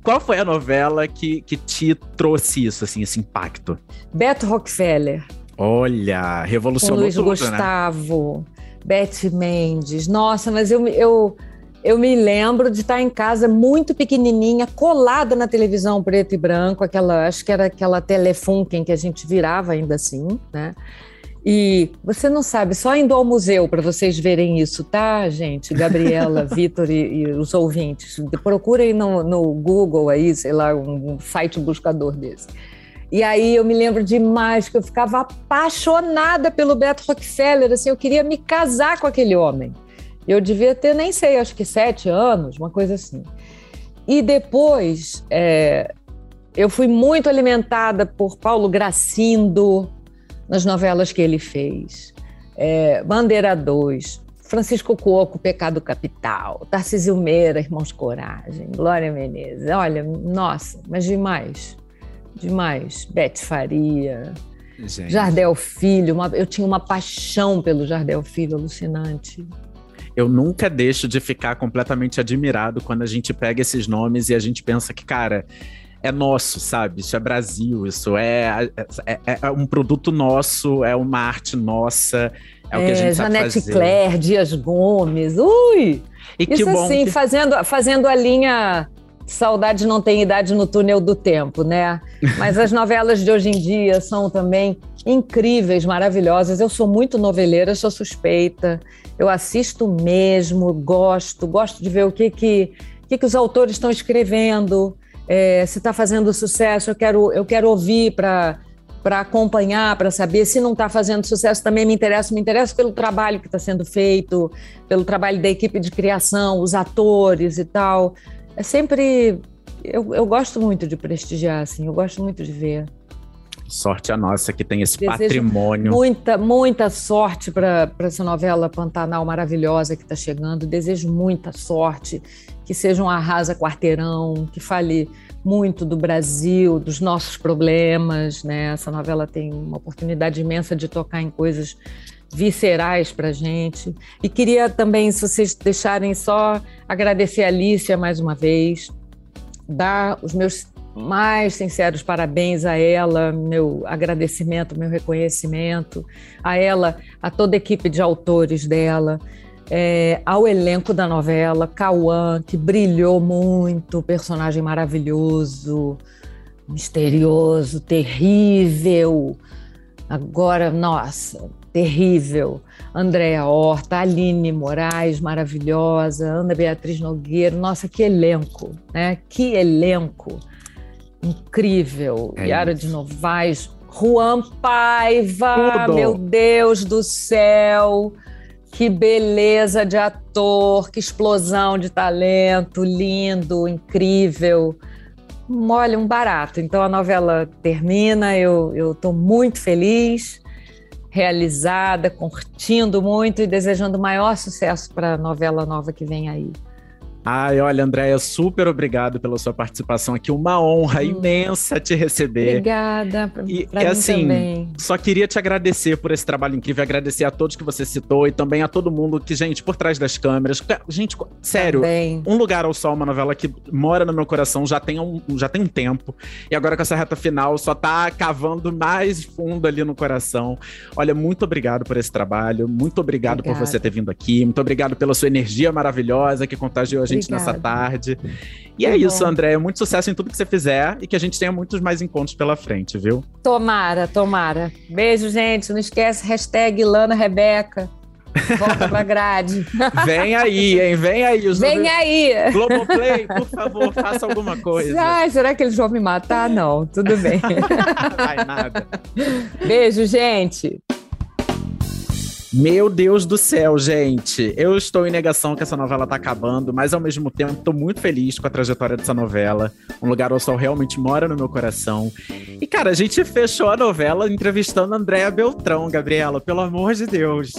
Qual foi a novela que, que te trouxe isso, assim, esse impacto? Beto Rockefeller, Olha, com revolucionou Luiz tudo, né? Gustavo, Beth Mendes. Nossa, mas eu, eu, eu me lembro de estar em casa muito pequenininha, colada na televisão preto e branco, aquela, acho que era aquela Telefunken que a gente virava ainda assim, né? E você não sabe, só indo ao museu para vocês verem isso, tá, gente? Gabriela, Vitor e, e os ouvintes. Procurem no, no Google aí, sei lá, um, site buscador desse. E aí eu me lembro demais que eu ficava apaixonada pelo Beto Rockefeller, assim, eu queria me casar com aquele homem. Eu devia ter, nem sei, acho que sete anos, uma coisa assim. E depois, é, eu fui muito alimentada por Paulo Gracindo nas novelas que ele fez. É, Bandeira 2, Francisco Cuoco, Pecado Capital, Tarcísio Meira, Irmãos Coragem, Glória Menezes. Olha, nossa, mas demais. Demais. Bete Faria, Gente. Jardel Filho. uma- eu tinha uma paixão pelo Jardel Filho alucinante. Eu nunca deixo de ficar completamente admirado quando a gente pega esses nomes e a gente pensa que, cara, é nosso, sabe? Isso é Brasil, isso é, é, é um produto nosso, é uma arte nossa, é, o que a gente sabe Janete fazer. Claire, Dias Gomes. Ui! E que Isso assim, que- fazendo, fazendo a linha Saudade não tem idade no túnel do tempo, né? Mas as novelas de hoje em dia são também incríveis, maravilhosas. Eu sou muito noveleira, sou suspeita. Eu assisto mesmo, gosto, gosto de ver o que que, que, que os autores estão escrevendo, é, se está fazendo sucesso, eu quero, eu quero ouvir para para acompanhar, para saber se não está fazendo sucesso, também me interessa, me interessa pelo trabalho que está sendo feito, pelo trabalho da equipe de criação, os atores e tal. É sempre. Eu, eu gosto muito de prestigiar, assim, eu gosto muito de ver. Sorte a nossa que tem esse Desejo patrimônio. Muita, muita sorte para essa novela Pantanal maravilhosa que está chegando. Desejo muita sorte, que seja um arrasa quarteirão, que fale muito do Brasil, dos nossos problemas. Né? Essa novela tem uma oportunidade imensa de tocar em coisas viscerais para gente. E queria também, se vocês deixarem só agradecer a Alicia mais uma vez, dar os meus mais sinceros parabéns a ela, meu agradecimento, meu reconhecimento, a ela, a toda a equipe de autores dela, é, ao elenco da novela, Cauã, que brilhou muito, personagem maravilhoso, misterioso, terrível. Agora, nossa, terrível. Andréa Horta, Aline Moraes, maravilhosa, Ana Beatriz Nogueiro, nossa, que elenco, né? Que elenco incrível. É Yara isso. de Novaes, Juan Paiva, Tudo. meu Deus do céu. Que beleza de ator, que explosão de talento, lindo, incrível. Olha, um barato. Então a novela termina, eu estou muito feliz, realizada, curtindo muito e desejando o maior sucesso para a novela nova que vem aí. Ai, olha, Andréia, super obrigado pela sua participação aqui. Uma honra Hum. imensa te receber. Obrigada, para E- assim, também. Só queria te agradecer por esse trabalho incrível, agradecer a todos que você citou e também a todo mundo que, gente, por trás das câmeras. Gente, sério, Também. Um Lugar ao Sol, uma novela que mora no meu coração já tem um, já tem um tempo. E agora com essa reta final só tá cavando mais fundo ali no coração. Olha, muito obrigado por esse trabalho. Muito obrigado por Obrigada. você ter vindo aqui. Muito obrigado pela sua energia maravilhosa que contagiou a gente Obrigada. nessa tarde. E é isso, bom. André. Muito sucesso em tudo que você fizer e que a gente tenha muitos mais encontros pela frente, viu? Tomara, tomara. Beijo, gente. Não esquece, hashtag Lana Rebeca. Volta pra grade. Vem aí, hein? Vem aí. Os Vem aí. Globoplay, por favor, faça alguma coisa. Ai, será que eles vão me matar? Não, tudo bem. Vai nada. Beijo, gente. Meu Deus do céu, gente. Eu estou em negação que essa novela tá acabando, mas ao mesmo tempo estou muito feliz com a trajetória dessa novela. Um Lugar ao Sol realmente mora no meu coração. E, cara, a gente fechou a novela entrevistando Andréa Beltrão, Gabriela, pelo amor de Deus.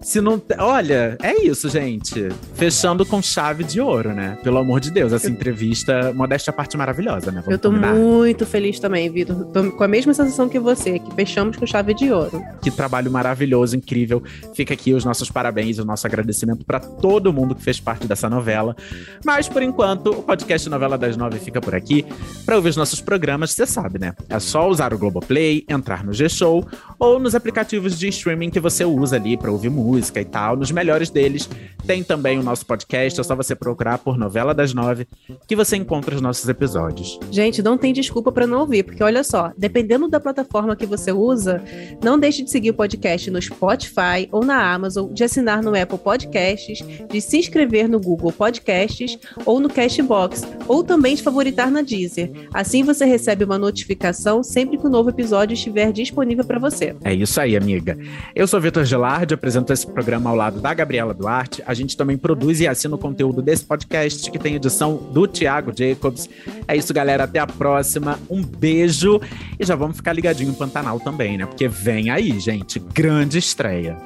Se não. Olha, é isso, gente. Fechando com chave de ouro, né? Pelo amor de Deus, essa entrevista, modéstia parte maravilhosa, né? Vamos Eu tô combinar. muito feliz também, Vitor. Tô com a mesma sensação que você, que fechamos com chave de ouro. Que trabalho maravilhoso, incrível. Fica aqui os nossos parabéns, o nosso agradecimento para todo mundo que fez parte dessa novela. Mas por enquanto, o podcast Novela das Nove fica por aqui. Para ouvir os nossos programas, você sabe, né? É só usar o Globoplay, entrar no G-Show ou nos aplicativos de streaming que você usa ali para ouvir música e tal. Nos melhores deles, tem também o nosso podcast. É só você procurar por Novela das Nove que você encontra os nossos episódios. Gente, não tem desculpa para não ouvir, porque olha só, dependendo da plataforma que você usa, não deixe de seguir o podcast no Spotify ou na Amazon, de assinar no Apple Podcasts, de se inscrever no Google Podcasts ou no Cashbox, ou também de favoritar na Deezer. Assim você recebe uma notificação sempre que o novo episódio estiver disponível para você. É isso aí, amiga. Eu sou Vitor Gelardi, apresento programa ao lado da Gabriela Duarte. A gente também produz e assina o conteúdo desse podcast, que tem edição do Thiago Jacobs. É isso, galera. Até a próxima. Um beijo. E já vamos ficar ligadinho no Pantanal também, né? Porque vem aí, gente. Grande estreia.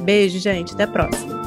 Beijo, gente. Até a próxima.